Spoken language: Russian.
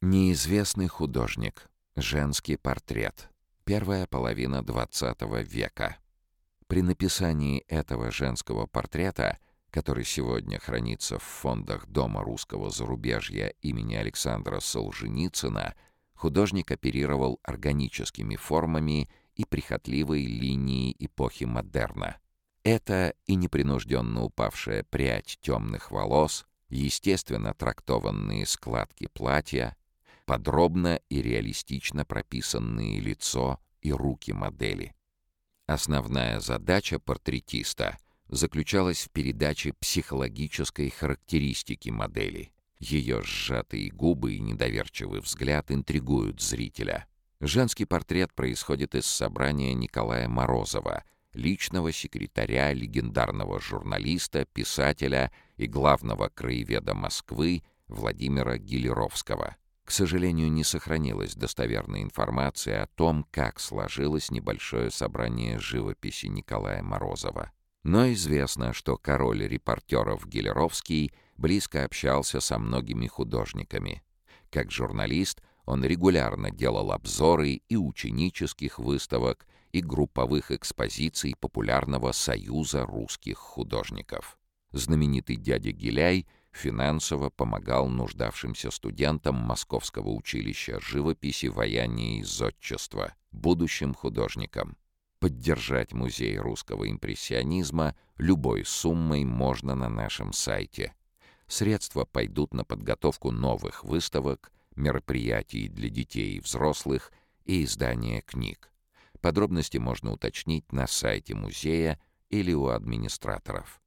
Неизвестный художник. Женский портрет. Первая половина XX века. При написании этого женского портрета, который сегодня хранится в фондах Дома русского зарубежья имени Александра Солженицына, художник оперировал органическими формами и прихотливой линией эпохи модерна. Это и непринужденно упавшая прядь темных волос, естественно трактованные складки платья, подробно и реалистично прописанные лицо и руки модели. Основная задача портретиста заключалась в передаче психологической характеристики модели. Ее сжатые губы и недоверчивый взгляд интригуют зрителя. Женский портрет происходит из собрания Николая Морозова, личного секретаря легендарного журналиста, писателя и главного краеведа Москвы Владимира Гелеровского. К сожалению, не сохранилась достоверной информация о том, как сложилось небольшое собрание живописи Николая Морозова. Но известно, что король репортеров Гелеровский близко общался со многими художниками. Как журналист он регулярно делал обзоры и ученических выставок, и групповых экспозиций популярного Союза русских художников. Знаменитый дядя Гиляй — финансово помогал нуждавшимся студентам Московского училища живописи, ваяния и зодчества, будущим художникам. Поддержать музей русского импрессионизма любой суммой можно на нашем сайте. Средства пойдут на подготовку новых выставок, мероприятий для детей и взрослых и издание книг. Подробности можно уточнить на сайте музея или у администраторов.